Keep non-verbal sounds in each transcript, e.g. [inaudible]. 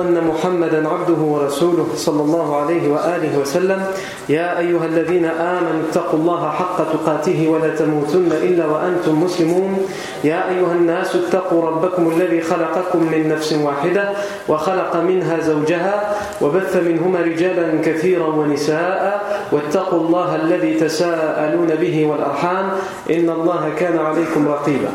أن محمدا عبده ورسوله صلى الله عليه وآله وسلم. يا أيها الذين آمنوا اتقوا الله حق تقاته ولا تموتن إلا وأنتم مسلمون. يا أيها الناس اتقوا ربكم الذي خلقكم من نفس واحدة وخلق منها زوجها وبث منهما رجالا كثيرا ونساء واتقوا الله الذي تساءلون به والأرحام إن الله كان عليكم رقيبا.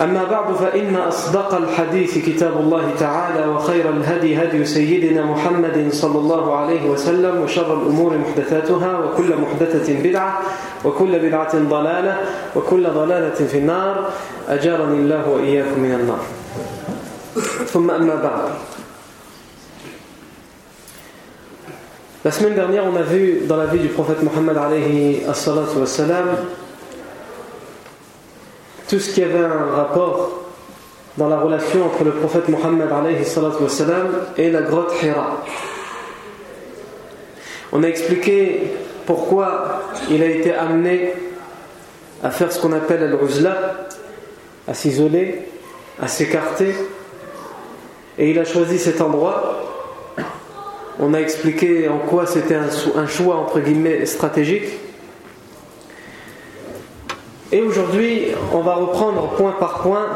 أما بعد فإن أصدق الحديث كتاب الله تعالى وخير الهدي هدي سيدنا محمد صلى الله عليه وسلم وشر الأمور محدثاتها وكل محدثة بدعة وكل بدعة ضلالة وكل ضلالة في النار. أجارني الله وإياكم من النار. ثم أما بعد. La semaine dernière, on a vu dans la vie du prophète Mohammed alayhi tout ce qui avait un rapport dans la relation entre le prophète Mohammed et la grotte Hira. On a expliqué pourquoi il a été amené à faire ce qu'on appelle al-uzla, à s'isoler, à s'écarter, et il a choisi cet endroit. On a expliqué en quoi c'était un choix entre guillemets stratégique et aujourd'hui, on va reprendre point par point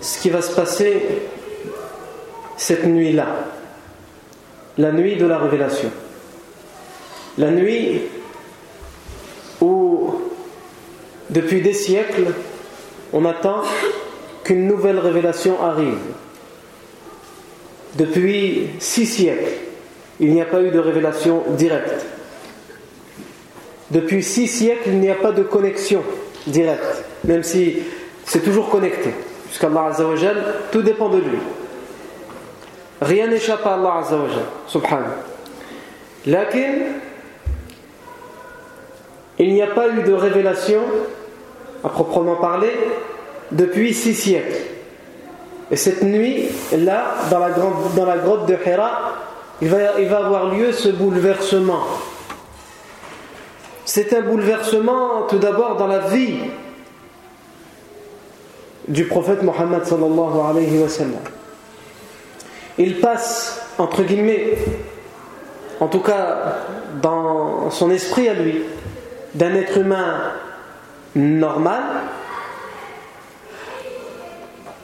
ce qui va se passer cette nuit-là, la nuit de la révélation. La nuit où, depuis des siècles, on attend qu'une nouvelle révélation arrive. Depuis six siècles, il n'y a pas eu de révélation directe. Depuis six siècles, il n'y a pas de connexion directe, même si c'est toujours connecté. Puisqu'Allah Azzawajal, tout dépend de lui. Rien n'échappe à Allah Azzawajal, subhanahu. Lakin, il n'y a pas eu de révélation, à proprement parler, depuis six siècles. Et cette nuit, là, dans la, grotte de Hira, il va avoir lieu ce bouleversement c'est un bouleversement tout d'abord dans la vie du prophète Mohammed sallallahu alayhi wa sallam. Il passe, entre guillemets, en tout cas dans son esprit à lui, d'un être humain normal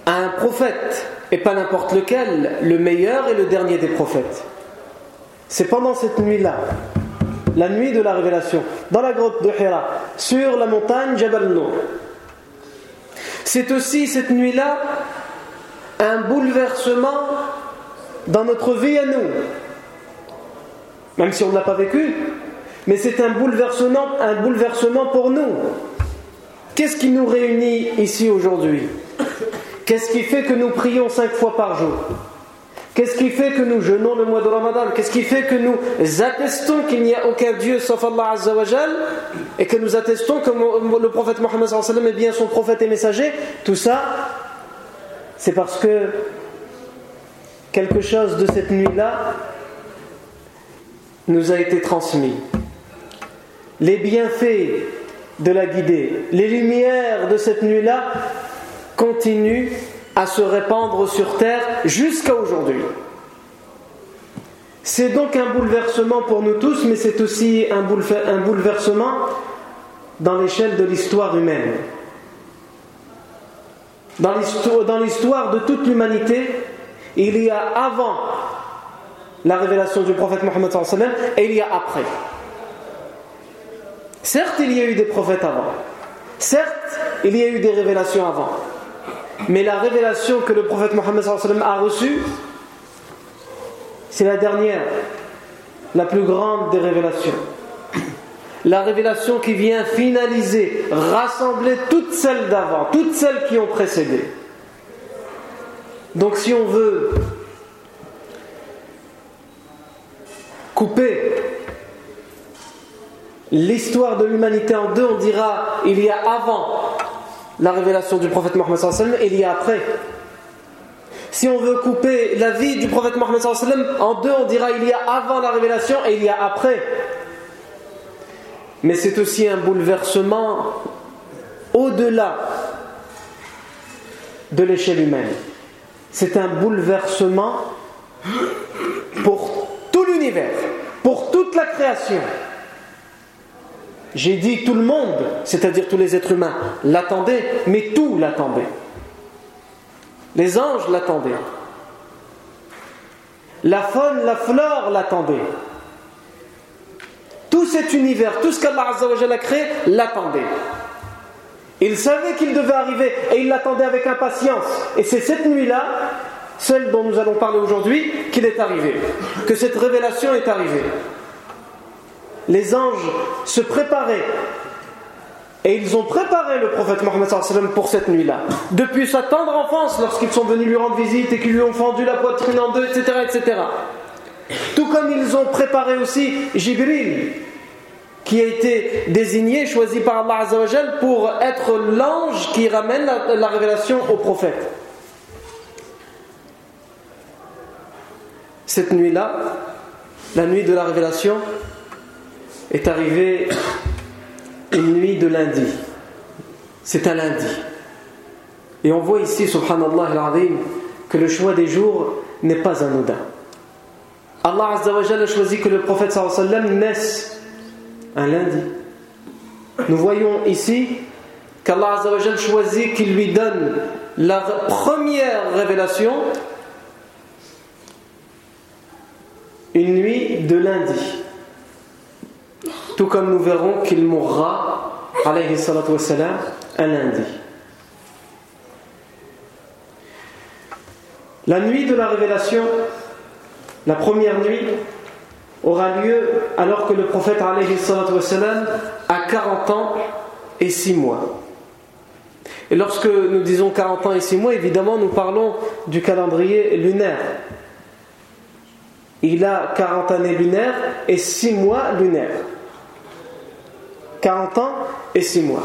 à un prophète, et pas n'importe lequel, le meilleur et le dernier des prophètes. C'est pendant cette nuit-là la nuit de la révélation, dans la grotte de Hira, sur la montagne Jabal Nour. C'est aussi cette nuit-là un bouleversement dans notre vie à nous. Même si on ne l'a pas vécu, mais c'est un bouleversement, un bouleversement pour nous. Qu'est-ce qui nous réunit ici aujourd'hui? Qu'est-ce qui fait que nous prions cinq fois par jour? Qu'est-ce qui fait que nous jeûnons le mois de Ramadan? Qu'est-ce qui fait que nous attestons qu'il n'y a aucun Dieu sauf Allah et que nous attestons que le prophète Mohammed est bien son prophète et messager? Tout ça, c'est parce que quelque chose de cette nuit-là nous a été transmis. Les bienfaits de la guidée, les lumières de cette nuit-là continuent à se répandre sur terre jusqu'à aujourd'hui. C'est donc un bouleversement pour nous tous, mais c'est aussi un, bouleversement dans l'échelle de l'histoire humaine. Dans l'histoire de toute l'humanité, il y a avant la révélation du prophète Mohammed et il y a après. Certes, il y a eu des prophètes avant. Certes, il y a eu des révélations avant. Mais la révélation que le prophète Mohammed a reçue, c'est la dernière, la plus grande des révélations. La révélation qui vient finaliser, rassembler toutes celles d'avant, toutes celles qui ont précédé. Donc si on veut couper l'histoire de l'humanité en deux, on dira il y a avant la révélation du prophète Mohammed et il y a après. Si on veut couper la vie du prophète Mohammed en deux, on dira il y a avant la révélation et il y a après. Mais c'est aussi un bouleversement au-delà de l'échelle humaine. c'est un bouleversement pour tout l'univers, pour toute la création. J'ai dit tout le monde, c'est-à-dire tous les êtres humains, l'attendaient, mais tout l'attendait. Les anges l'attendaient. La faune, la flore l'attendaient. Tout cet univers, tout ce qu'Allah a créé, l'attendait. Il savait qu'il devait arriver et il l'attendait avec impatience. Et c'est cette nuit-là, celle dont nous allons parler aujourd'hui, qu'il est arrivé. Que cette révélation est arrivée. Les anges se préparaient. Et ils ont préparé le prophète Mohammed pour cette nuit-là. Depuis sa tendre enfance, lorsqu'ils sont venus lui rendre visite et qu'ils lui ont fendu la poitrine en deux, etc., etc. Tout comme ils ont préparé aussi Jibril, qui a été désigné, choisi par Allah pour être l'ange qui ramène la, révélation au prophète. Cette nuit-là, la nuit de la révélation, est arrivée une nuit de lundi. C'est un lundi. Et on voit ici, subhanallah al-azim, que le choix des jours n'est pas anodin. Allah Azzawajal a choisi que le prophète naisse un lundi. Nous voyons ici qu'Allah choisit qu'il lui donne la première révélation une nuit de lundi. Tout comme nous verrons qu'il mourra, alayhi salatu un lundi. La nuit de la révélation, la première nuit, aura lieu alors que le prophète a 40 ans et 6 mois. Et lorsque nous disons 40 ans et 6 mois, évidemment, nous parlons du calendrier lunaire. Il a 40 années lunaires et 6 mois lunaires. 40 ans et 6 mois.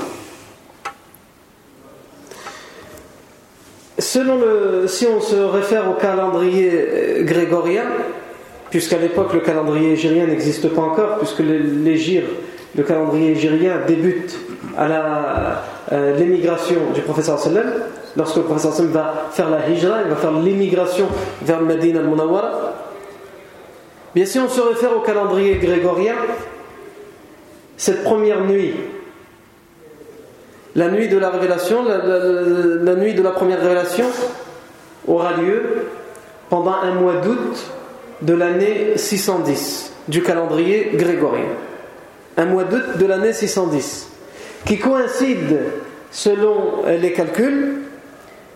Selon le, si on se réfère au calendrier euh, grégorien, puisqu'à l'époque le calendrier égérien n'existe pas encore, puisque l'égir, le calendrier égérien débute à euh, l'émigration du professeur sallam, lorsque le professeur sallam va faire la hijra, il va faire l'émigration vers Medina al-Munawwara. Bien si on se réfère au calendrier grégorien, cette première nuit, la nuit de la révélation, la nuit de la première révélation aura lieu pendant un mois d'août de l'année 610 du calendrier grégorien. Un mois d'août de l'année 610 qui coïncide selon les calculs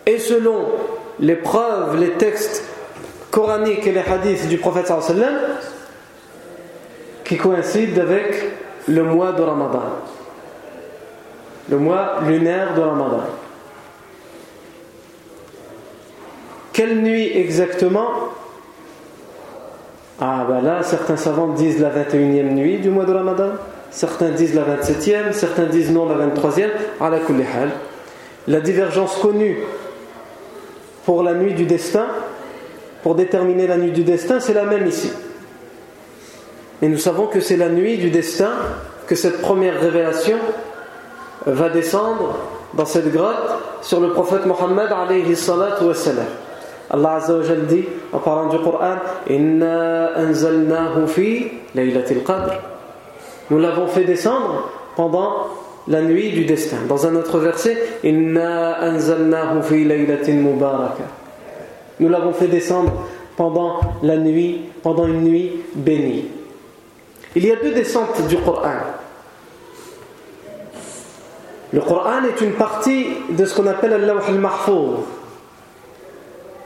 et selon les preuves, les textes coraniques et les hadiths du prophète sallam qui coïncident avec le mois de Ramadan. Le mois lunaire de Ramadan. Quelle nuit exactement? Ah ben là, certains savants disent la 21e nuit du mois de Ramadan, certains disent la 27e, certains disent non la 23e, à la La divergence connue pour la nuit du destin, pour déterminer la nuit du destin, c'est la même ici. Et nous savons que c'est la nuit du destin que cette première révélation va descendre dans cette grotte sur le prophète Mohammed alayhi salatu. Allah Azza dit en parlant du Coran Inna anzalnahu fi laylatil qadr. Nous l'avons fait descendre pendant la nuit du destin. Dans un autre verset Inna anzalnahu fi laylatin mubaraka. Nous l'avons fait descendre pendant la nuit, pendant une nuit bénie. Il y a deux descentes du Coran. Le Coran est une partie de ce qu'on appelle Allah al-Mahfouz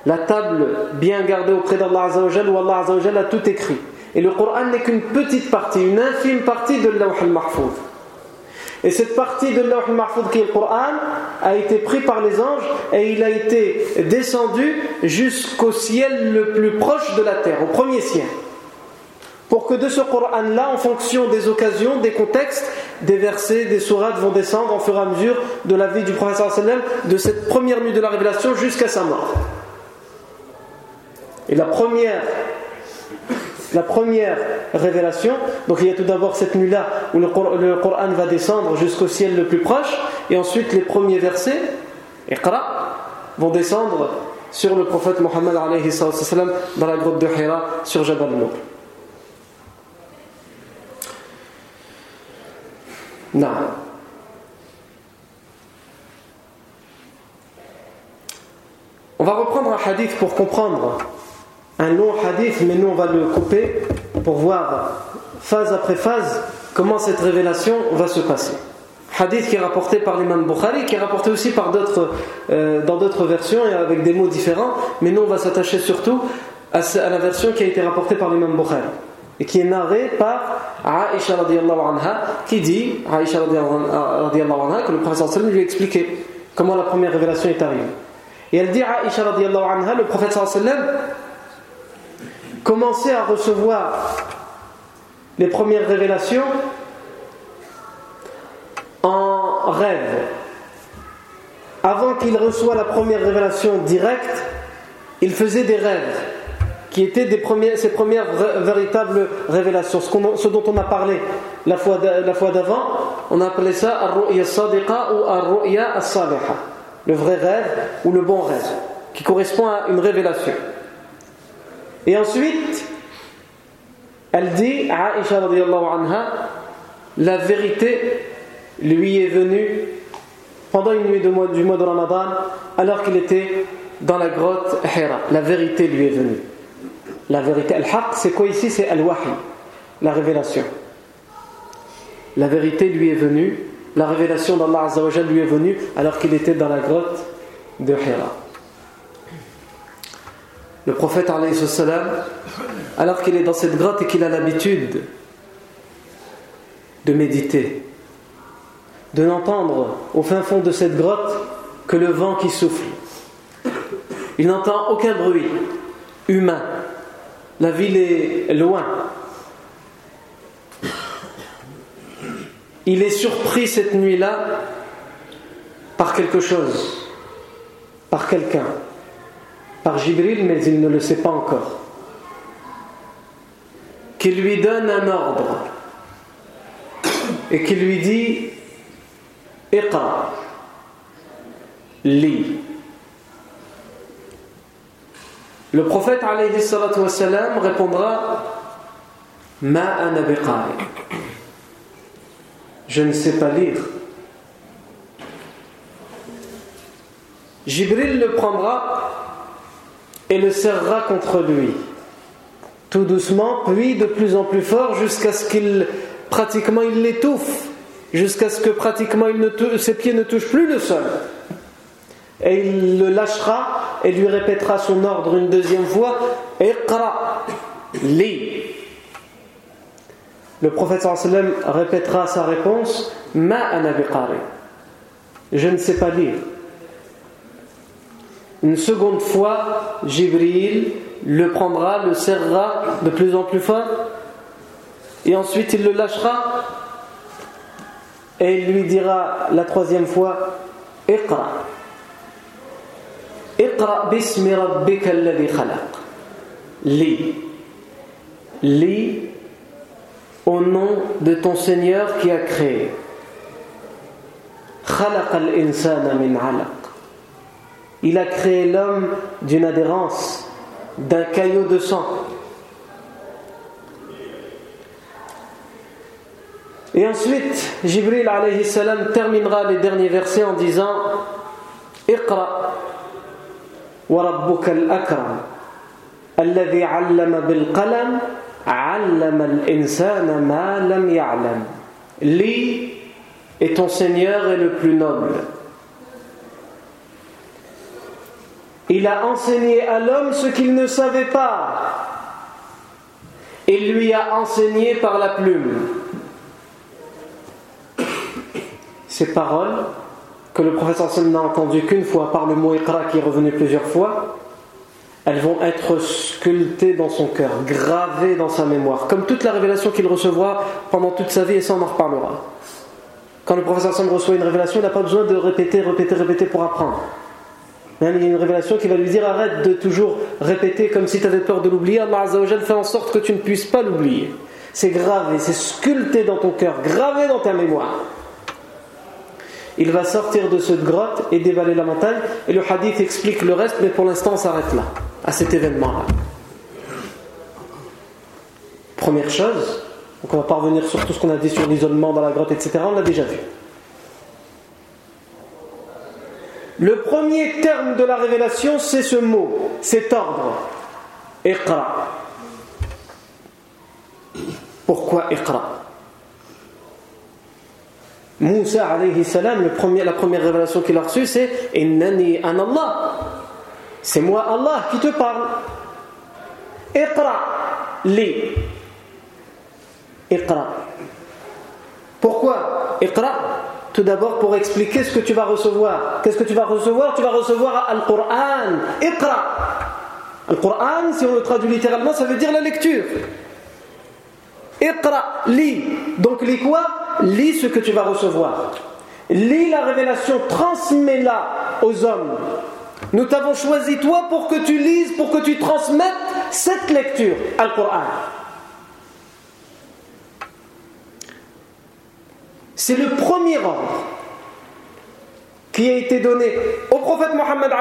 la table bien gardée auprès d'Allah Azzawajal où Allah Azzawajal a tout écrit. Et le Coran n'est qu'une petite partie, une infime partie de l'Awh al-Mahfouz. Et cette partie de l'Awh al-Mahfouz qui est le Coran a été pris par les anges et il a été descendu jusqu'au ciel le plus proche de la terre, au premier ciel. Pour que de ce Coran-là, en fonction des occasions, des contextes, des versets, des sourates vont descendre en fur et à mesure de la vie du prophète de cette première nuit de la révélation jusqu'à sa mort. Et la première, la première révélation, donc il y a tout d'abord cette nuit-là où le Coran va descendre jusqu'au ciel le plus proche, et ensuite les premiers versets, Iqra, vont descendre sur le prophète Mohammed dans la grotte de Hira sur Jabal Nour. On va reprendre un hadith pour comprendre. Un long hadith, mais nous on va le couper pour voir phase après phase comment cette révélation va se passer. Hadith qui est rapporté par l'imam Bukhari, qui est rapporté aussi par d'autres, euh, dans d'autres versions et avec des mots différents, mais nous on va s'attacher surtout à, la version qui a été rapportée par l'imam Bukhari et qui est narrée par radiallahu anha qui dit radiallahu anha que le prophète lui a expliqué comment la première révélation est arrivée. Et elle dit radiallahu anha, le prophète commençait à recevoir les premières révélations en rêve. Avant qu'il reçoive la première révélation directe, il faisait des rêves qui étaient des premières, ses premières véritables révélations. Ce, dont on a parlé la fois d'avant, on a appelé ça ar-ru'ya ou ar-ru'ya as-saliha. Le vrai rêve ou le bon rêve, qui correspond à une révélation. Et ensuite, elle dit, Aisha radiallahu anha, la vérité lui est venue pendant une nuit du mois de Ramadan, alors qu'il était dans la grotte Hira. La vérité lui est venue. La vérité, al-haq, c'est quoi ici? C'est al-wahi, la révélation. La vérité lui est venue, la révélation d'Allah Azzawajal lui est venue alors qu'il était dans la grotte de Hira. Le prophète, alors qu'il est dans cette grotte et qu'il a l'habitude de méditer, de n'entendre au fin fond de cette grotte que le vent qui souffle. Il n'entend aucun bruit humain. La ville est loin. Il est surpris cette nuit-là par quelque chose, par quelqu'un par Jibril, mais il ne le sait pas encore, qui lui donne un ordre et qui lui dit Iqra, lis. Le prophète wassalam, répondra Ma Je ne sais pas lire. Jibril le prendra et le serrera contre lui. Tout doucement, puis de plus en plus fort, jusqu'à ce qu'il pratiquement il l'étouffe, jusqu'à ce que pratiquement ses pieds ne touchent plus le sol. Et il le lâchera et lui répétera son ordre une deuxième fois Iqra, lis. Le prophète sallam répétera sa réponse Ma anabiqari. Je ne sais pas lire. Une seconde fois, Jibril le prendra, le serrera de plus en plus fort, et ensuite il le lâchera, et il lui dira la troisième fois Iqra. Iqra bismi rabbika alladhi khalaq. Lis. Lis au nom de ton Seigneur qui a créé. خلق الإنسان min alaq. Il a créé l'homme d'une adhérence, d'un caillot de sang. Et ensuite, Jibril alayhi salam terminera les derniers versets en disant Iqra al-akram alladhi 'allama bil qalam 'allama al-insana ma lam ya'lam. Lis et ton Seigneur est le plus noble. Il a enseigné à l'homme ce qu'il ne savait pas. Il lui a enseigné par la plume. Ces paroles, que le professeur n'a entendues qu'une fois par le mot Iqra qui est revenu plusieurs fois, elles vont être sculptées dans son cœur, gravées dans sa mémoire, comme toute la révélation qu'il recevra pendant toute sa vie, et ça on en reparlera. Quand le professeur Sam reçoit une révélation, il n'a pas besoin de répéter, répéter, répéter pour apprendre. Hein, il y a une révélation qui va lui dire arrête de toujours répéter comme si tu avais peur de l'oublier. Allah Azzawajal fait en sorte que tu ne puisses pas l'oublier. C'est gravé, c'est sculpté dans ton cœur, gravé dans ta mémoire. Il va sortir de cette grotte et dévaler la montagne. Et le hadith explique le reste, mais pour l'instant on s'arrête là, à cet événement-là. Première chose, donc on va pas revenir sur tout ce qu'on a dit sur l'isolement dans la grotte, etc. On l'a déjà vu. Le premier terme de la révélation, c'est ce mot, cet ordre. Pourquoi Iqra? Moussa alayhi salam, la première révélation qu'il a reçue, c'est Innani an Allah. C'est moi Allah qui te parle. Iqra li. Iqra. Pourquoi Iqra? Tout d'abord pour expliquer ce que tu vas recevoir. Qu'est-ce que tu vas recevoir? Tu vas recevoir Al-Qur'an. Iqra. Al-Qur'an, si on le traduit littéralement, ça veut dire la lecture. Iqra, lis. Donc lis quoi? Lis ce que tu vas recevoir. Lis la révélation, transmets-la aux hommes. Nous t'avons choisi toi pour que tu lises, pour que tu transmettes cette lecture, Al-Qur'an. C'est le premier ordre qui a été donné au prophète Mohammed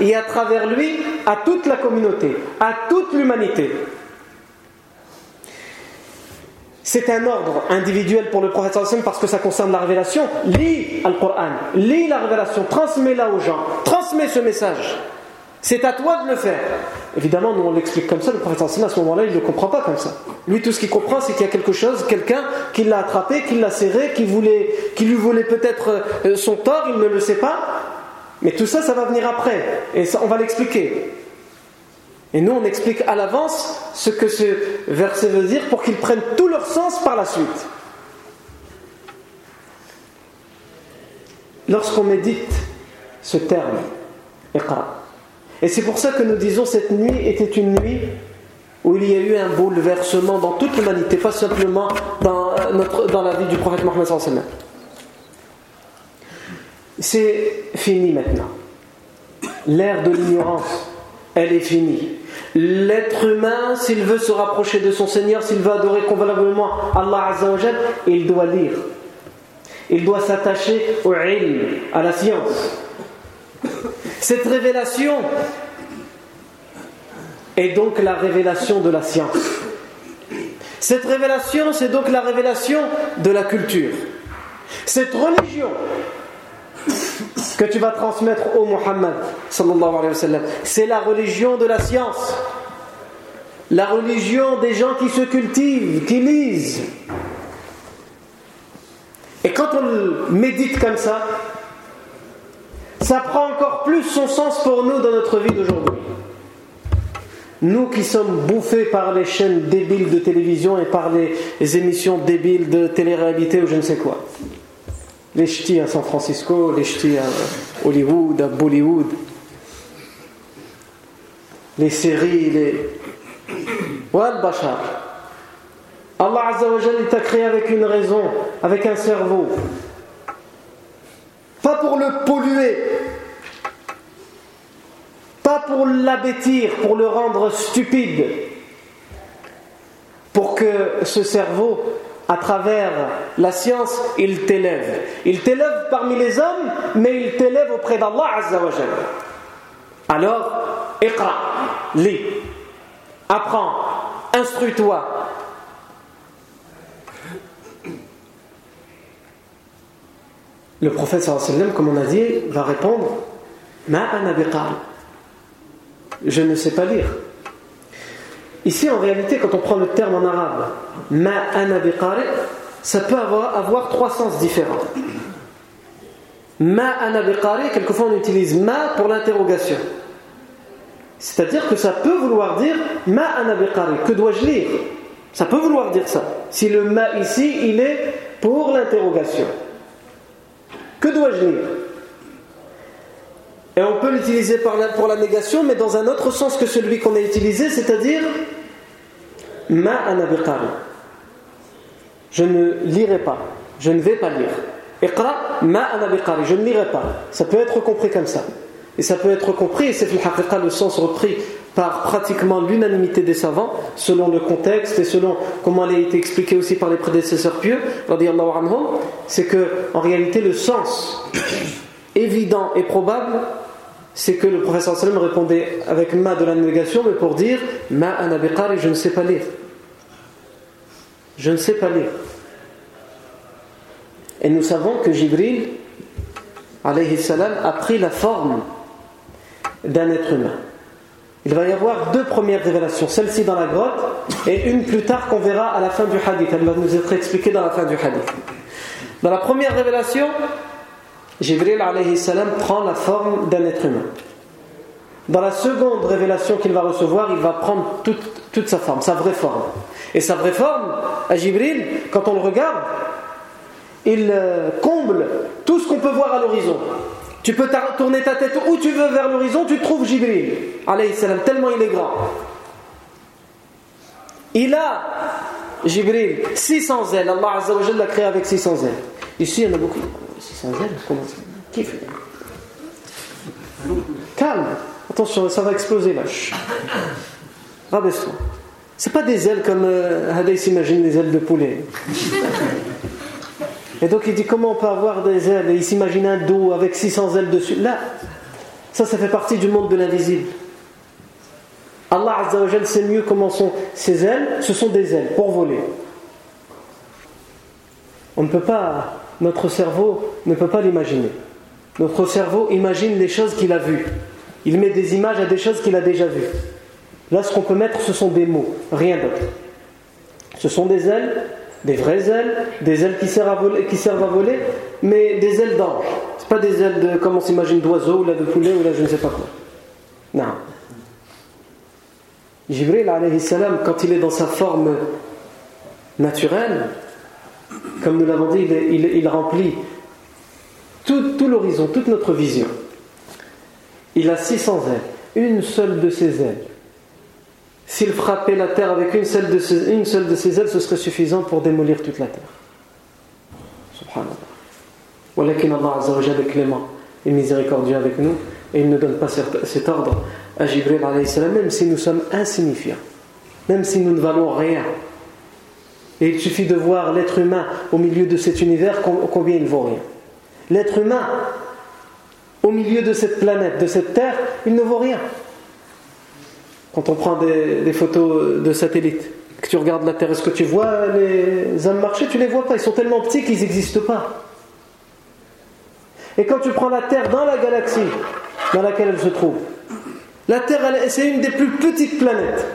et à travers lui à toute la communauté, à toute l'humanité. C'est un ordre individuel pour le prophète parce que ça concerne la révélation. Lis Al-Qur'an, lis la révélation, transmets-la aux gens, transmets ce message. C'est à toi de le faire. Évidemment, nous on l'explique comme ça, le prophète à ce moment-là, il ne le comprend pas comme ça. Lui, tout ce qu'il comprend, c'est qu'il y a quelque chose, quelqu'un qui l'a attrapé, qui l'a serré, qui, voulait, qui lui voulait peut-être euh, son tort, il ne le sait pas. Mais tout ça, ça va venir après. Et on va l'expliquer. Et nous, on explique à l'avance ce que ce verset veut dire pour qu'ils prennent tout leur sens par la suite. Lorsqu'on médite ce terme, et c'est pour ça que nous disons cette nuit était une nuit où il y a eu un bouleversement dans toute l'humanité, pas simplement dans, euh, notre, dans la vie du prophète Mohammed. C'est fini maintenant. L'ère de l'ignorance, elle est finie. L'être humain, s'il veut se rapprocher de son Seigneur, s'il veut adorer convenablement Allah Azzawajal, il doit lire. Il doit s'attacher au ilm, à la science. Cette révélation est donc la révélation de la science. Cette révélation, c'est donc la révélation de la culture. Cette religion que tu vas transmettre au Muhammad c'est la religion de la science. La religion des gens qui se cultivent, qui lisent. Et quand on médite comme ça, ça prend encore plus son sens pour nous dans notre vie d'aujourd'hui. Nous qui sommes bouffés par les chaînes débiles de télévision et par les, émissions débiles de télé-réalité ou je ne sais quoi. Les ch'tis à San Francisco, les ch'tis à Hollywood, à Bollywood, les séries, les. Wal Bashar. Allah Azza wa il t'a créé avec une raison, avec un cerveau. Pas pour le polluer, pas pour l'abêtir, pour le rendre stupide, pour que ce cerveau, à travers la science, il t'élève. Il t'élève parmi les hommes, mais il t'élève auprès d'Allah Azzawajal. Alors, iqra, lis, apprends, instruis-toi. Le prophète comme on a dit, va répondre Ma Je ne sais pas lire. Ici, en réalité, quand on prend le terme en arabe, ma ça peut avoir, trois sens différents. Ma anabiqari, quelquefois on utilise ma pour l'interrogation. C'est-à-dire que ça peut vouloir dire ma anabiqari, que dois-je lire? Ça peut vouloir dire ça. Si le ma ici, il est pour l'interrogation. Que dois-je lire? Et on peut l'utiliser pour la négation, mais dans un autre sens que celui qu'on a utilisé, c'est-à-dire Ma anabiqari. Je ne lirai pas, je ne vais pas lire. Iqra ma anabiqari, je ne lirai pas. Ça peut être compris comme ça. Et ça peut être compris, et c'est le sens repris par pratiquement l'unanimité des savants, selon le contexte et selon comment elle a été expliquée aussi par les prédécesseurs pieux, c'est que en réalité le sens [coughs] évident et probable, c'est que le professeur sallam répondait avec ma de la négation, mais pour dire ma anabiqari, je ne sais pas lire. Je ne sais pas lire. Et nous savons que Jibril, alayhi salam, a pris la forme d'un être humain. Il va y avoir deux premières révélations, celle-ci dans la grotte et une plus tard qu'on verra à la fin du hadith. Elle va nous être expliquée dans la fin du hadith. Dans la première révélation, Jibril prend la forme d'un être humain. Dans la seconde révélation qu'il va recevoir, il va prendre toute, toute sa forme, sa vraie forme. Et sa vraie forme, à Jibril, quand on le regarde, il euh, comble tout ce qu'on peut voir à l'horizon. Tu peux tourner ta tête où tu veux vers l'horizon, tu trouves Jibril, tellement il est grand. Il a, Jibril, 600 ailes. Allah Azza wa créé avec 600 ailes. Ici, il y en a beaucoup. 600 ailes Comment ça Qui fait Calme. Attention, ça va exploser là. Rabaisse-toi. C'est pas des ailes comme euh, s'imagine des ailes de poulet. Et donc il dit comment on peut avoir des ailes et il s'imagine un dos avec 600 ailes dessus. Là, ça, ça fait partie du monde de l'invisible. Allah Azza wa sait mieux comment sont ces ailes. Ce sont des ailes pour voler. On ne peut pas, notre cerveau ne peut pas l'imaginer. Notre cerveau imagine les choses qu'il a vues. Il met des images à des choses qu'il a déjà vues. Là, ce qu'on peut mettre, ce sont des mots, rien d'autre. Ce sont des ailes des vraies ailes, des ailes qui servent à voler, mais des ailes d'ange. C'est pas des ailes de, comme on s'imagine, d'oiseau ou là de poulet ou là je ne sais pas quoi. Non. Jibril, quand il est dans sa forme naturelle, comme nous l'avons dit, il, remplit tout, l'horizon, toute notre vision. Il a 600 ailes, une seule de ses ailes s'il frappait la terre avec une seule, de ses, ailes, ce serait suffisant pour démolir toute la terre. Subhanallah. Allah Azza est clément et miséricordieux avec nous et il ne donne pas cet ordre à Jibril même si nous sommes insignifiants, même si nous ne valons rien. Et il suffit de voir l'être humain au milieu de cet univers combien il vaut rien. L'être humain au milieu de cette planète, de cette terre, il ne vaut rien. Quand on prend des, photos de satellites, que tu regardes la Terre, est-ce que tu vois les hommes marcher? Tu ne les vois pas, ils sont tellement petits qu'ils n'existent pas. Et quand tu prends la Terre dans la galaxie dans laquelle elle se trouve, la Terre, c'est une des plus petites planètes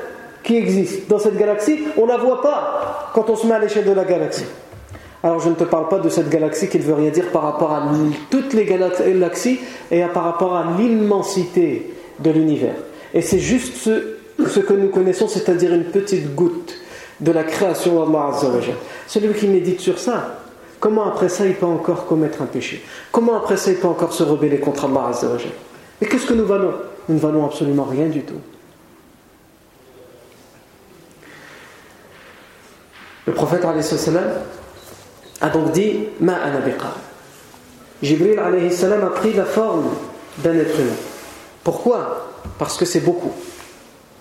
qui existent dans cette galaxie. On ne la voit pas quand on se met à l'échelle de la galaxie. Alors je ne te parle pas de cette galaxie qui ne veut rien dire par rapport à toutes les galaxies et par rapport à l'immensité de l'univers. Et c'est juste ce, que nous connaissons, c'est-à-dire une petite goutte de la création d'Allah Celui qui médite sur ça, comment après ça il peut encore commettre un péché? Comment après ça il peut encore se rebeller contre Allah Et qu'est-ce que nous valons? Nous ne valons absolument rien du tout. Le prophète a donc dit Ma anabiqa. Jibril a pris la forme d'un être humain. Pourquoi? Parce que c'est beaucoup.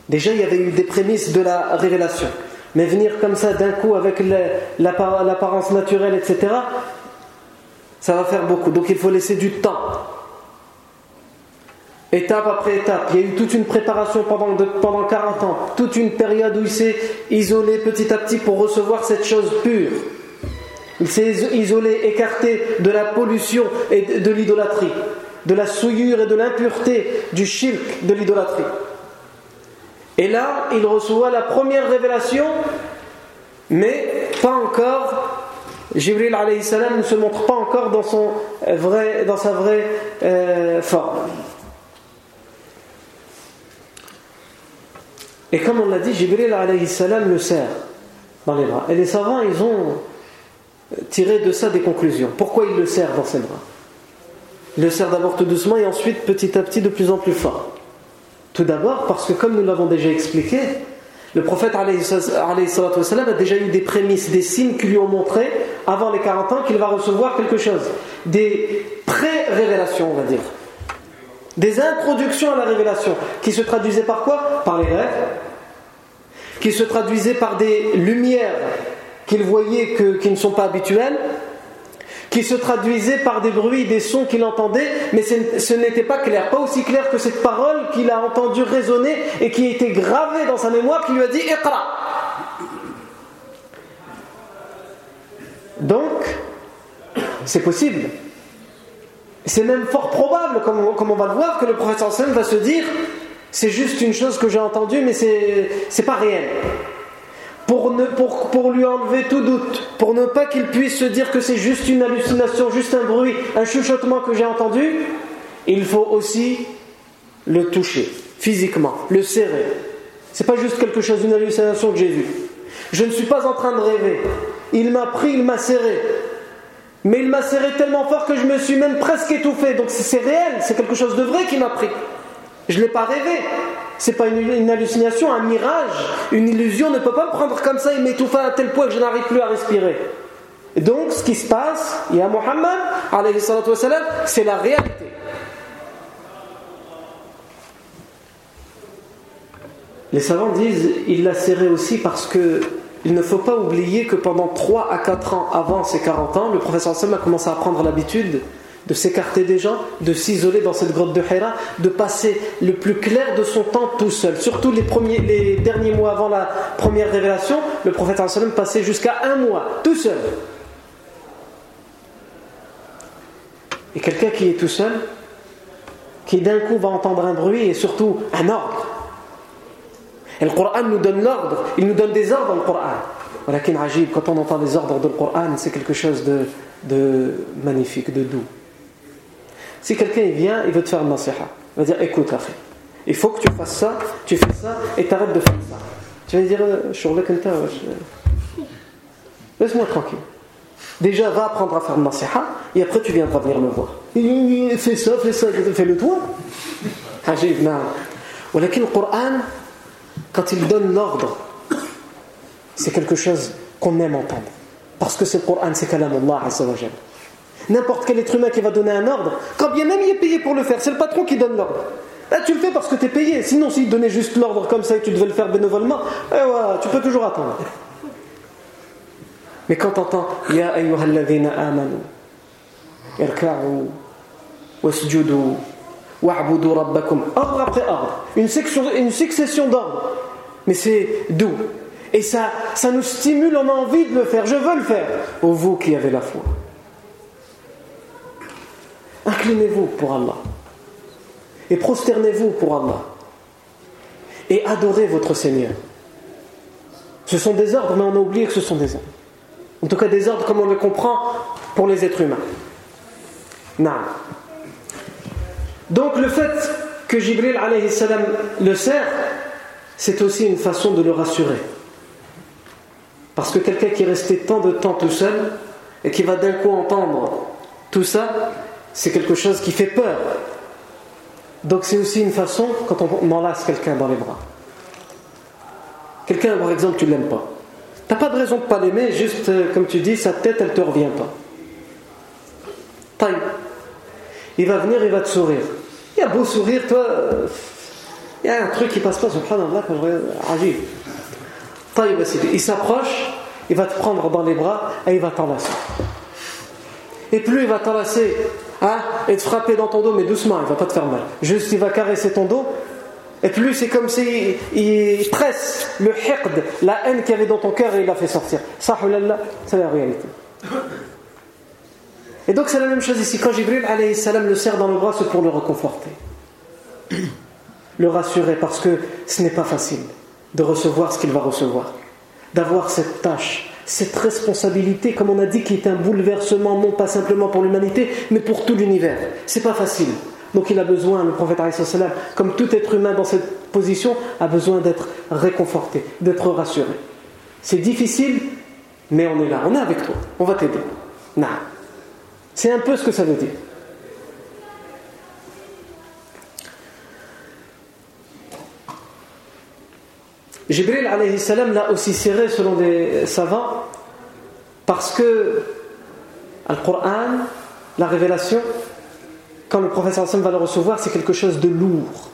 Déjà, il y avait eu des prémices de la révélation. Mais venir comme ça d'un coup avec l'apparence naturelle, etc., ça va faire beaucoup. Donc il faut laisser du temps. Étape après étape. Il y a eu toute une préparation pendant, pendant 40 ans. Toute une période où il s'est isolé petit à petit pour recevoir cette chose pure. Il s'est isolé, écarté de la pollution et de l'idolâtrie de la souillure et de l'impureté du shirk, de l'idolâtrie. Et là, il reçoit la première révélation, mais pas encore. Jibril ne se montre pas encore dans, son vrai, dans sa vraie euh, forme. Et comme on l'a dit, Jibril alayhi salam le serre dans les bras. Et les savants, ils ont tiré de ça des conclusions. Pourquoi il le serre dans ses bras? Le serre d'abord tout doucement et ensuite petit à petit de plus en plus fort. Tout d'abord parce que comme nous l'avons déjà expliqué, le prophète a déjà eu des prémices, des signes qui lui ont montré avant les 40 ans qu'il va recevoir quelque chose. Des pré-révélations, on va dire. Des introductions à la révélation, qui se traduisaient par quoi? Par les rêves, qui se traduisaient par des lumières qu'il voyait qui ne sont pas habituelles, qui se traduisaient par des bruits, des sons qu'il entendait, mais ce n'était pas clair, pas aussi clair que cette parole qu'il a entendue résonner et qui était gravée dans sa mémoire, qui lui a dit Iqra. Donc, c'est possible. C'est même fort probable, comme, on va le voir, que le prophète va se dire c'est juste une chose que j'ai entendue, mais c'est pas réel pour, ne, pour, pour lui enlever tout doute, pour ne pas qu'il puisse se dire que c'est juste une hallucination, juste un bruit, un chuchotement que j'ai entendu, il faut aussi le toucher physiquement, le serrer. C'est pas juste quelque chose, une hallucination que j'ai vue. Je ne suis pas en train de rêver. Il m'a pris, il m'a serré. Mais il m'a serré tellement fort que je me suis même presque étouffé. Donc c'est réel, c'est quelque chose de vrai qui m'a pris. Je ne l'ai pas rêvé. C'est pas une, hallucination, un mirage, une illusion ne peut pas me prendre comme ça et m'étouffer à tel point que je n'arrive plus à respirer. Et donc, ce qui se passe, il y a Muhammad, c'est la réalité. Les savants disent il l'a serré aussi parce que il ne faut pas oublier que pendant 3 à 4 ans avant ses 40 ans, le professeur Sam a commencé à prendre l'habitude de s'écarter des gens, de s'isoler dans cette grotte de Hira, de passer le plus clair de son temps tout seul. Surtout les, premiers, les derniers mois avant la première révélation, le prophète sallam passait jusqu'à un mois tout seul. Et quelqu'un qui est tout seul, qui d'un coup va entendre un bruit et surtout un ordre. Et le Coran nous donne l'ordre, il nous donne des ordres le Coran. quand on entend des ordres le Coran, c'est quelque chose de, de magnifique, de doux. Si quelqu'un vient, il veut te faire un nasiha. Il va dire écoute, il faut que tu fasses ça, tu fais ça et t'arrêtes de faire ça. Tu vas dire euh, laisse-moi tranquille. Déjà, va apprendre à faire nasiha et après tu viendras venir me voir. Fais ça, fais ça, fais-le toi. Ajib, non. le Coran, quand il donne l'ordre, c'est quelque chose qu'on aime entendre. Parce que c'est le Coran, c'est Kalam Allah N'importe quel être humain qui va donner un ordre, quand bien même il est payé pour le faire, c'est le patron qui donne l'ordre. Là, tu le fais parce que tu es payé. Sinon, s'il donnait juste l'ordre comme ça et tu devais le faire bénévolement, eh tu peux toujours attendre. Mais quand tu entends Ya ayyuhalladhina amanu, irka'u, wasjudu, ordre après ordre, une, une succession d'ordres. Mais c'est doux. Et ça, ça nous stimule, on a envie de le faire. Je veux le faire. Vous qui avez la foi. Inclinez-vous pour Allah. Et prosternez-vous pour Allah. Et adorez votre Seigneur. Ce sont des ordres, mais on a oublié que ce sont des ordres. En tout cas, des ordres comme on le comprend pour les êtres humains. Non. Donc, le fait que Jibril salam le sert, c'est aussi une façon de le rassurer. Parce que quelqu'un qui est resté tant de temps tout seul et qui va d'un coup entendre tout ça, c'est quelque chose qui fait peur. Donc c'est aussi une façon quand on enlace quelqu'un dans les bras. Quelqu'un, par exemple, tu l'aimes pas. Tu n'as pas de raison de ne pas l'aimer, juste euh, comme tu dis, sa tête, elle te revient pas. Il va venir, il va te sourire. Il a beau sourire, toi, il y a un truc qui passe pas, subhanallah, quand je regarde, Taille, il s'approche, il va te prendre dans les bras et il va t'enlacer. Et plus il va t'enlacer Hein, et te frapper dans ton dos, mais doucement, il va pas te faire mal. Juste, il va caresser ton dos. Et plus c'est comme s'il il presse le hiqd, la haine qu'il y avait dans ton cœur et il la fait sortir. Ça, c'est la réalité. Et donc c'est la même chose ici. Quand Jibril salam le serre dans le bras, c'est pour le reconforter. [clears throat] Le rassurer parce que ce n'est pas facile de recevoir ce qu'il va recevoir. D'avoir cette tâche cette responsabilité, comme on a dit, qui est un bouleversement, non pas simplement pour l'humanité, mais pour tout l'univers. C'est pas facile. Donc il a besoin, le prophète, comme tout être humain dans cette position, a besoin d'être réconforté, d'être rassuré. C'est difficile, mais on est là, on est avec toi, on va t'aider. C'est un peu ce que ça veut dire. Jibril alayhi salam l'a aussi serré selon des savants parce que le Coran, la révélation, quand le professeur va le recevoir, c'est quelque chose de lourd.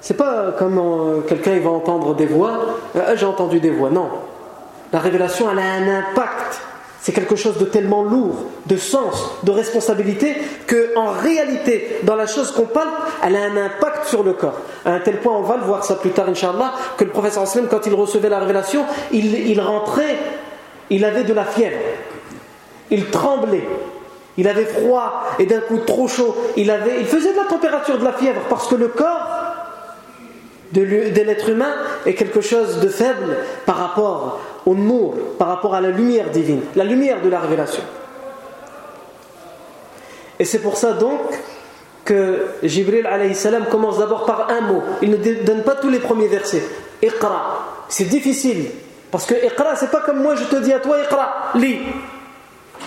C'est pas comme euh, quelqu'un va entendre des voix, euh, j'ai entendu des voix, non. La révélation, elle a un impact. C'est quelque chose de tellement lourd, de sens, de responsabilité, que en réalité, dans la chose qu'on parle, elle a un impact sur le corps. À un tel point, on va le voir ça plus tard, Inch'Allah, que le professeur Hassan, quand il recevait la révélation, il, il rentrait, il avait de la fièvre, il tremblait, il avait froid et d'un coup trop chaud. Il, avait, il faisait de la température, de la fièvre, parce que le corps de l'être humain est quelque chose de faible par rapport au nour, par rapport à la lumière divine, la lumière de la révélation. Et c'est pour ça donc que Jibril salam commence d'abord par un mot. Il ne donne pas tous les premiers versets. Iqra. C'est difficile. Parce que Iqra, c'est pas comme moi je te dis à toi, Iqra, lis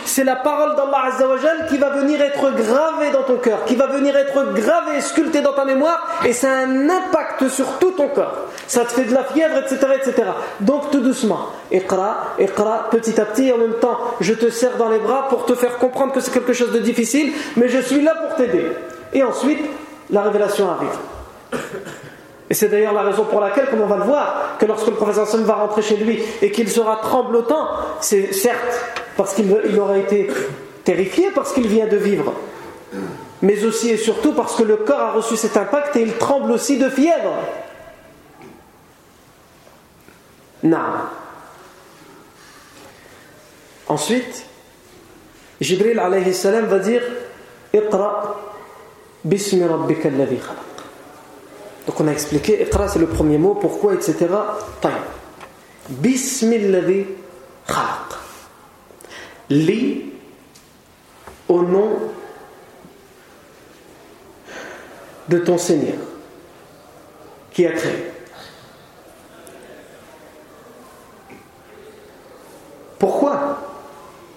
c'est la parole d'Allah Azzawajal qui va venir être gravée dans ton cœur, qui va venir être gravée, sculptée dans ta mémoire, et ça a un impact sur tout ton corps. Ça te fait de la fièvre, etc. etc. Donc tout doucement, Iqra, Iqra, petit à petit, en même temps, je te serre dans les bras pour te faire comprendre que c'est quelque chose de difficile, mais je suis là pour t'aider. Et ensuite, la révélation arrive. Et c'est d'ailleurs la raison pour laquelle, comme on va le voir, que lorsque le professeur Sam va rentrer chez lui et qu'il sera tremblotant, c'est certes parce qu'il aurait été terrifié parce qu'il vient de vivre, mais aussi et surtout parce que le corps a reçu cet impact et il tremble aussi de fièvre. Non. Ensuite, Jibril alayhi salam va dire Iqra bismi rabbika alladhi khalaq. Donc on a expliqué Iqra c'est le premier mot, pourquoi, etc. Bismi alladhi khalaq lis au nom de ton Seigneur qui a créé. Pourquoi?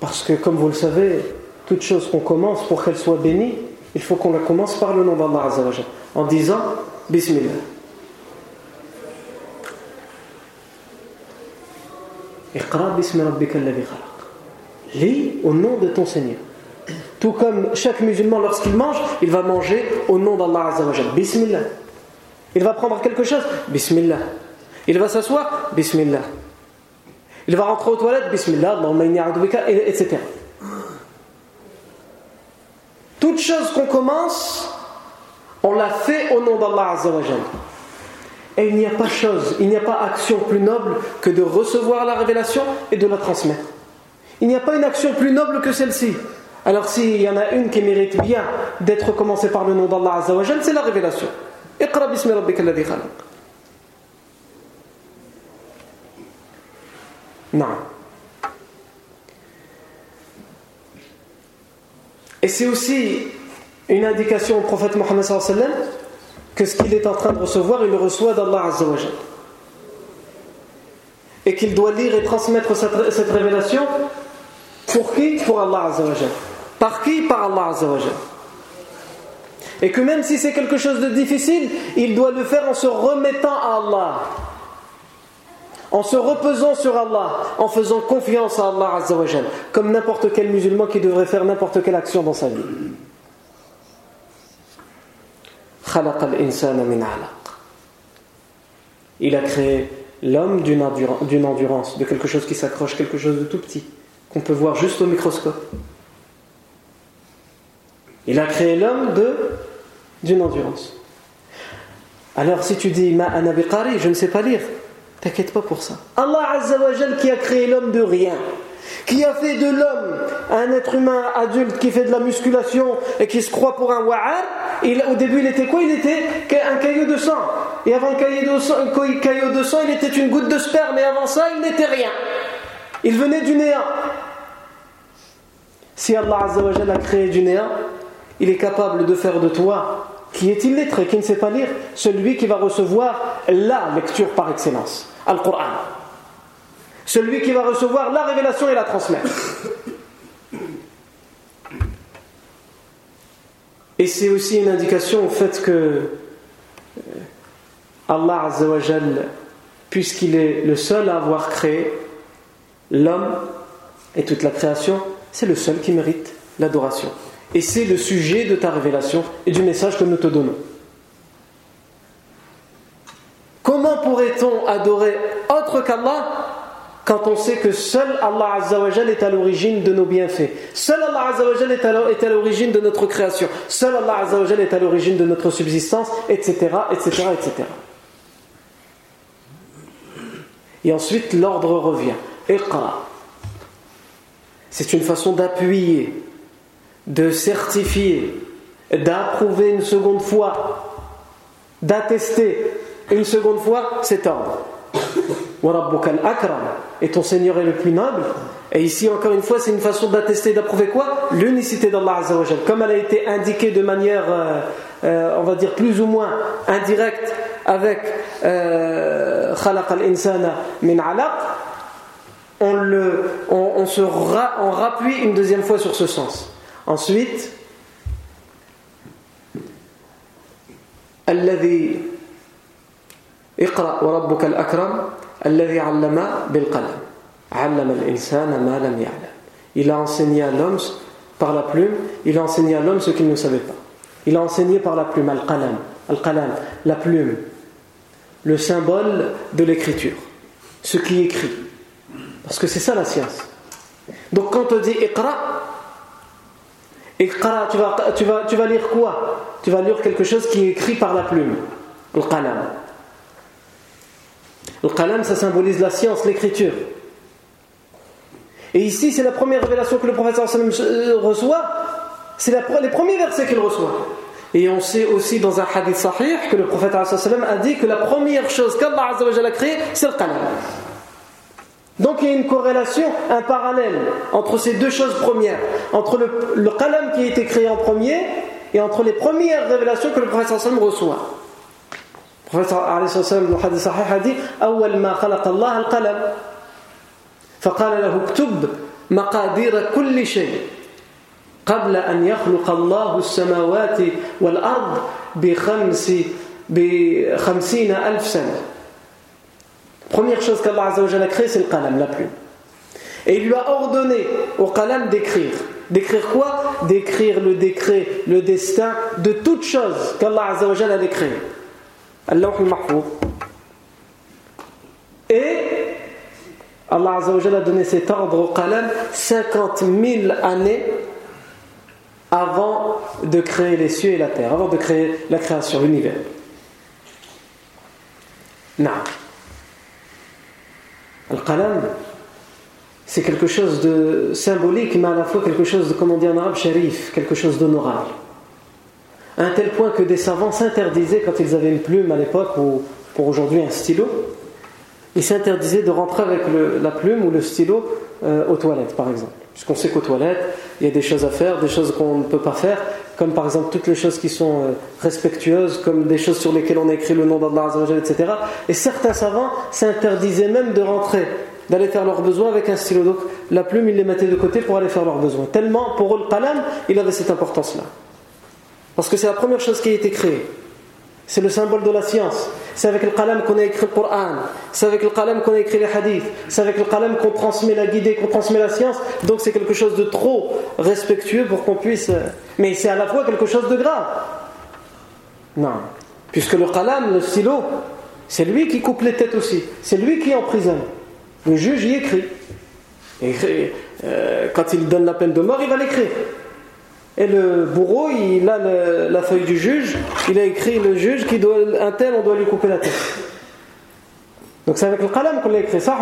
Parce que comme vous le savez, toute chose qu'on commence pour qu'elle soit bénie, il faut qu'on la commence par le nom d'Allah en disant Bismillah. Iqra rabbika. Lis au nom de ton Seigneur. Tout comme chaque musulman, lorsqu'il mange, il va manger au nom d'Allah Azzawajal. Bismillah. Il va prendre quelque chose. Bismillah. Il va s'asseoir. Bismillah. Il va rentrer aux toilettes. Bismillah. Etc. Toute chose qu'on commence, on l'a fait au nom d'Allah Azzawajal. Et il n'y a pas chose, il n'y a pas action plus noble que de recevoir la révélation et de la transmettre. Il n'y a pas une action plus noble que celle-ci. Alors s'il y en a une qui mérite bien d'être commencée par le nom d'Allah Azzawajal, c'est la révélation. Iqra. Non. Et c'est aussi une indication au prophète Mohammed que ce qu'il est en train de recevoir, il le reçoit d'Allah Azzawajal. Et qu'il doit lire et transmettre cette révélation pour qui Pour Allah Azzawajal. Par qui Par Allah Azzawajal. Et que même si c'est quelque chose de difficile, il doit le faire en se remettant à Allah. En se reposant sur Allah, en faisant confiance à Allah Azzawajal, comme n'importe quel musulman qui devrait faire n'importe quelle action dans sa vie. Il a créé l'homme d'une endurance, de quelque chose qui s'accroche, quelque chose de tout petit qu'on peut voir juste au microscope. Il a créé l'homme de d'une endurance. Alors si tu dis ma anabiqari, je ne sais pas lire, t'inquiète pas pour ça. Allah Azzawajal qui a créé l'homme de rien, qui a fait de l'homme un être humain adulte qui fait de la musculation et qui se croit pour un wa'ar, au début il était quoi? Il était un caillou de sang. Et avant le caillou de sang, caillou de sang, il était une goutte de sperme. Et avant ça, il n'était rien. Il venait du néant. Si Allah a créé du néant, il est capable de faire de toi, qui est illettré, qui ne sait pas lire, celui qui va recevoir la lecture par excellence, Al-Qur'an. Celui qui va recevoir la révélation et la transmettre. Et c'est aussi une indication au fait que euh, Allah puisqu'il est le seul à avoir créé l'homme et toute la création, c'est le seul qui mérite l'adoration. Et c'est le sujet de ta révélation et du message que nous te donnons. Comment pourrait-on adorer autre qu'Allah quand on sait que seul Allah Azzawajal est à l'origine de nos bienfaits? Seul Allah Azzawajal est à l'origine de notre création Seul Allah Azzawajal est à l'origine de notre subsistance, etc., etc., etc. Et ensuite, l'ordre revient. C'est une façon d'appuyer, de certifier, d'approuver une seconde fois, d'attester une seconde fois cet ordre. Et ton Seigneur est le plus noble. Et ici, encore une fois, c'est une façon d'attester, d'approuver quoi? L'unicité d'Allah Azzawajal. Comme elle a été indiquée de manière, euh, euh, on va dire, plus ou moins indirecte avec euh, Khalaq al-insana min alaq, on, le, on, se on rappuie une deuxième fois sur ce sens. Ensuite, الذي اقرأ وربك الأكرم الذي علم بالقلم علم الإنسان ما لم يعلم Il a enseigné à l'homme par la plume, il a enseigné à l'homme ce qu'il ne savait pas. Il a enseigné par la plume, al-qalam, al-qalam, la plume, le symbole de l'écriture, ce qui écrit. Parce que c'est ça la science. Donc quand on dit iqra, iqra, tu vas, tu, vas, tu vas lire quoi? Tu vas lire quelque chose qui est écrit par la plume, al-qalam. Le qalam, ça symbolise la science, l'écriture. Et ici, c'est la première révélation que le prophète euh, reçoit. C'est les premiers versets qu'il reçoit. Et on sait aussi dans un hadith sahih que le prophète a dit que la première chose qu'Allah a créée, c'est le qalam. Donc il y a une corrélation, un parallèle entre ces deux choses premières, entre le, le qalam qui a été créé en premier et entre les premières révélations que le prophète reçoit. الرسول عليه الصلاة والسلام في حديث صحيح دي أول ما خلق الله القلم فقال له اكتب مقادير كل شيء قبل أن يخلق الله السماوات والأرض بخمس بخمسين ألف سنة Première chose qu'Allah a créé, c'est le qalam, la plume. Et il lui a ordonné au qalam d'écrire. D'écrire quoi? D'écrire le décret, le destin de toute chose qu'Allah a décréé. Et Allah a donné cet ordre au Qalam 50 000 années avant de créer les cieux et la terre, avant de créer la création, l'univers. Non. Le Qalam, c'est quelque chose de symbolique, mais à la fois quelque chose de, comme on en arabe, sharif, quelque chose d'honorable à un tel point que des savants s'interdisaient, quand ils avaient une plume à l'époque, ou pour aujourd'hui un stylo, ils s'interdisaient de rentrer avec la plume ou le stylo euh, aux toilettes, par exemple. Puisqu'on sait qu'aux toilettes, il y a des choses à faire, des choses qu'on ne peut pas faire, comme par exemple toutes les choses qui sont euh, respectueuses, comme des choses sur lesquelles on a écrit le nom d'Allah, etc. Et certains savants s'interdisaient même de rentrer, d'aller faire leurs besoins avec un stylo. Donc la plume, ils les mettaient de côté pour aller faire leurs besoins. Tellement, pour eux, le qalam, il avait cette importance-là. Parce que c'est la première chose qui a été créée. C'est le symbole de la science. C'est avec le qalam qu'on a écrit le Coran. C'est avec le qalam qu'on a écrit les hadiths. C'est avec le qalam qu'on transmet la guidée, qu'on transmet la science. Donc c'est quelque chose de trop respectueux pour qu'on puisse. Euh, mais c'est à la fois quelque chose de grave. Non. Puisque le qalam, le stylo, c'est lui qui coupe les têtes aussi. C'est lui qui emprisonne. Le juge y écrit. Euh, quand il donne la peine de mort, il va l'écrire. Et le bourreau, il a la feuille du juge, il a écrit le juge qui doit, un tel, on doit lui couper la tête. Donc c'est avec le qalam qu'on l'a écrit, ça,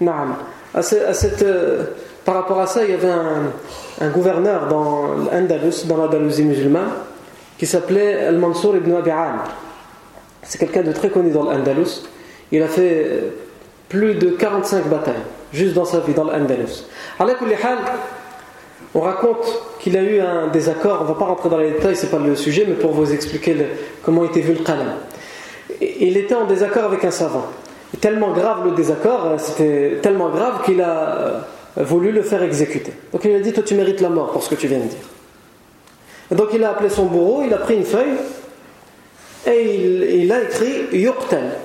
Naam. À cette, euh, par rapport à ça, il y avait un, gouverneur dans l'Andalus, dans l'Andalousie musulmane, qui s'appelait Al-Mansour ibn Abi C'est quelqu'un de très connu dans l'Andalus. Il a fait plus de 45 batailles, juste dans sa vie, dans l'Andalus. On raconte qu'il a eu un désaccord, on ne va pas rentrer dans les détails, c'est pas le sujet, mais pour vous expliquer comment était vu le qalam. Il était en désaccord avec un savant. tellement grave le désaccord, euh, c'était tellement grave qu'il a euh, voulu le faire exécuter. Donc il a dit Toi, tu mérites la mort pour ce que tu viens de dire. donc il a appelé son bourreau, il a pris une feuille et il, il a écrit Yuqtal.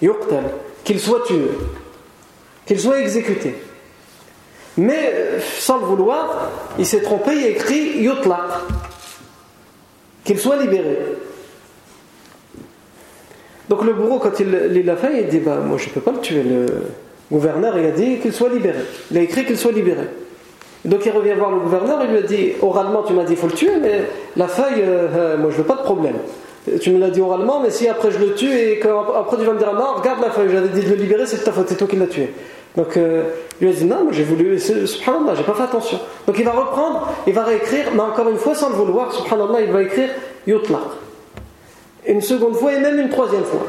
Yuqtal. Qu'il soit tué, qu'il soit exécuté. Mais euh, sans le vouloir, il s'est trompé, il a écrit yutlaq, qu'il soit libéré. Donc le bourreau, quand il l'a fait, il dit bah, Moi je ne peux pas le tuer. Le gouverneur il a dit qu'il soit libéré. Il a écrit qu'il soit libéré. Donc il revient voir le gouverneur, il lui a dit Oralement, tu m'as dit il faut le tuer, mais la feuille, euh, euh, moi je veux pas de problème. Tu me l'as dit oralement, mais si après je le tue et qu'après tu vas me dire Non, regarde la feuille, j'avais dit de le libérer, c'est ta faute, c'est toi qui l'as tué. Donc euh, lui a dit Non, j'ai voulu, subhanallah, j'ai pas fait attention. Donc il va reprendre, il va réécrire, mais encore une fois sans le vouloir, subhanallah, il va écrire Yutlaq une seconde fois et même une troisième fois.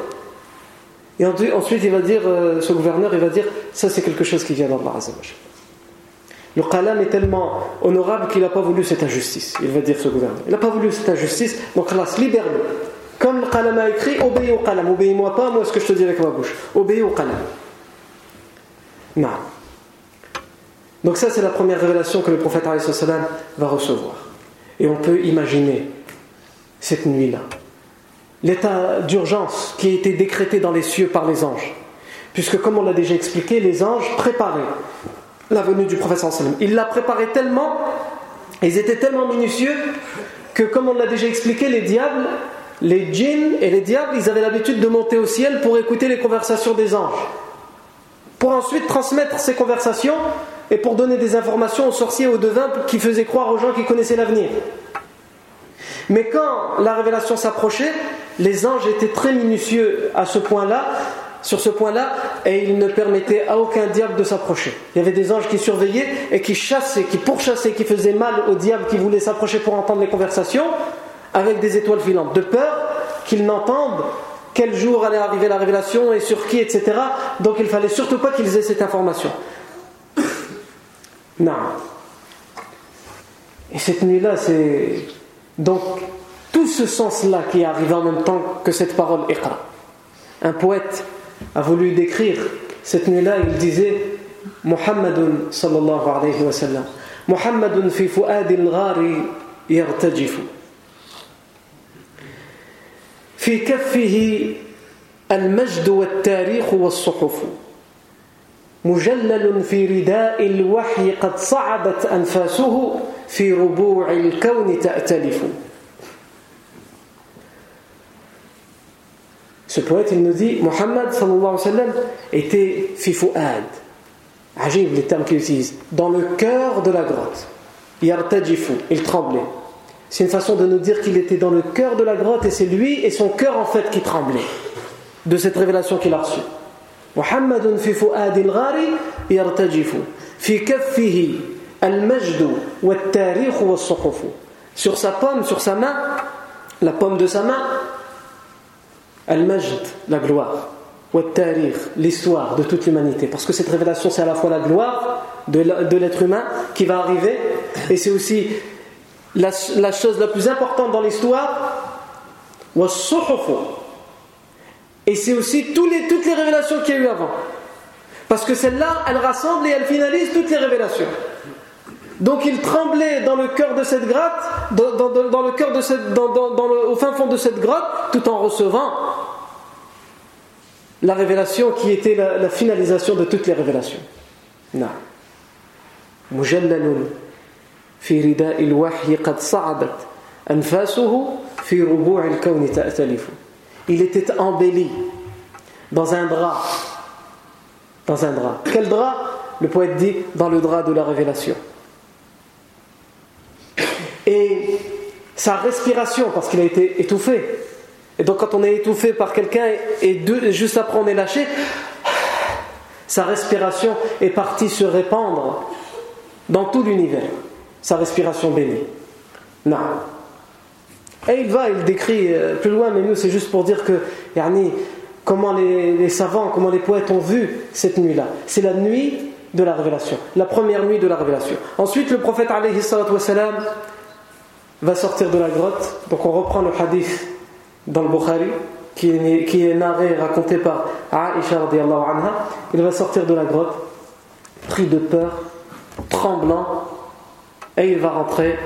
Et ensuite, il va dire, euh, ce gouverneur, il va dire, ça c'est quelque chose qui vient d'Allah. Le qalam est tellement honorable qu'il n'a pas voulu cette injustice. Il va dire ce gouverneur. Il n'a pas voulu cette injustice, donc Allah, libère-le. Comme le qalam a écrit, obéis au qalam, obéis-moi pas, moi ce que je te dis avec ma bouche. Obéis au qalam. Non. Donc ça c'est la première révélation que le prophète va recevoir. Et on peut imaginer cette nuit-là l'état d'urgence qui a été décrété dans les cieux par les anges. Puisque, comme on l'a déjà expliqué, les anges préparaient la venue du prophète. Ils la préparaient tellement, ils étaient tellement minutieux, que, comme on l'a déjà expliqué, les diables, les djinns et les diables, ils avaient l'habitude de monter au ciel pour écouter les conversations des anges. Pour ensuite transmettre ces conversations et pour donner des informations aux sorciers aux devins qui faisaient croire aux gens qui connaissaient l'avenir. Mais quand la révélation s'approchait, les anges étaient très minutieux à ce point-là, sur ce point-là, et ils ne permettaient à aucun diable de s'approcher. Il y avait des anges qui surveillaient et qui chassaient, qui pourchassaient, qui faisaient mal aux diables qui voulaient s'approcher pour entendre les conversations, avec des étoiles filantes, de peur qu'ils n'entendent quel jour allait arriver la révélation et sur qui, etc. Donc il fallait surtout pas qu'ils aient cette information. [coughs] Non. Et cette nuit-là, c'est donc, tout ce sens-là qui est arrivé en même temps que cette parole Iqra. Un poète a voulu décrire cette nuit-là, il disait Muhammadun sallallahu alayhi wa sallam Muhammadun fi fu'ad al-ghari yartajifu في كفه المجد والتاريخ والصحف مجلل في رداء الوحي قد صعدت أنفاسه في ربوع الكون تأتلف Ce poète, il nous dit, Mohammed sallallahu alayhi wa sallam était fifouad. Ajib, les termes qu'il utilise. Dans le cœur de la grotte. Yartajifu, il tremblait. C'est une façon de nous dire qu'il était dans le cœur de la grotte et c'est lui et son cœur en fait qui tremblait de cette révélation qu'il a reçue. محمد في فؤاد الغار يرتجف في كفه المجد والتاريخ والصحف sur sa pomme, sur sa main la pomme de sa main المجد la gloire والتاريخ l'histoire de toute l'humanité parce que cette révélation c'est à la fois la gloire de l'être humain qui va arriver et c'est aussi la, chose la plus importante dans l'histoire, et c'est aussi toutes les révélations qu'il y a eu avant. Parce que celle-là, elle rassemble et elle finalise toutes les révélations. Donc il tremblait dans le cœur de cette grotte, dans, le cœur de cette, au fin fond de cette grotte, tout en recevant la révélation qui était la, finalisation de toutes les révélations. Non. مجلل في رداء الوحي قد صعدت أنفاسه في ربوع الكون تأتلف il était embelli dans un drap. Dans un drap. Quel drap Le poète dit dans le drap de la révélation. Et sa respiration, parce qu'il a été étouffé. Et donc quand on est étouffé par quelqu'un et juste après on est lâché, sa respiration est partie se répandre dans tout l'univers. Sa respiration bénie. Non. Et il va, il décrit euh, plus loin, mais nous c'est juste pour dire que yani, comment les, savants, comment les poètes ont vu cette nuit-là. C'est la nuit de la révélation, la première nuit de la révélation. Ensuite, le prophète wassalam, va sortir de la grotte. Donc on reprend le hadith dans le Bukhari qui est, qui est narré, raconté par Aisha anha. Il va sortir de la grotte, pris de peur, tremblant, et il va rentrer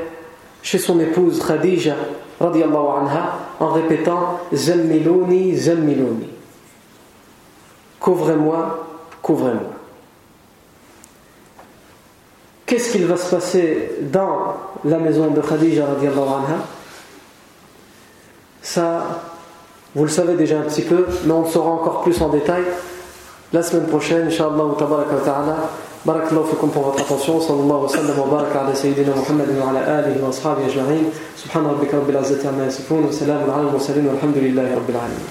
chez son épouse Khadija anha, en répétant Zammilouni, Zammilouni. Couvrez-moi, couvrez-moi. qu'est-ce qu'il va se passer dans la maison de Khadija radiallahu anha? Ça, vous le savez déjà un petit peu, mais on le saura encore plus en détail la semaine prochaine, Inch'Allah. بارك الله فيكم pour votre صلى الله وسلم وبارك على سيدنا محمد وعلى آله وأصحابه أجمعين سبحان ربك رب العزة عما يصفون وسلام على المرسلين والحمد لله رب العالمين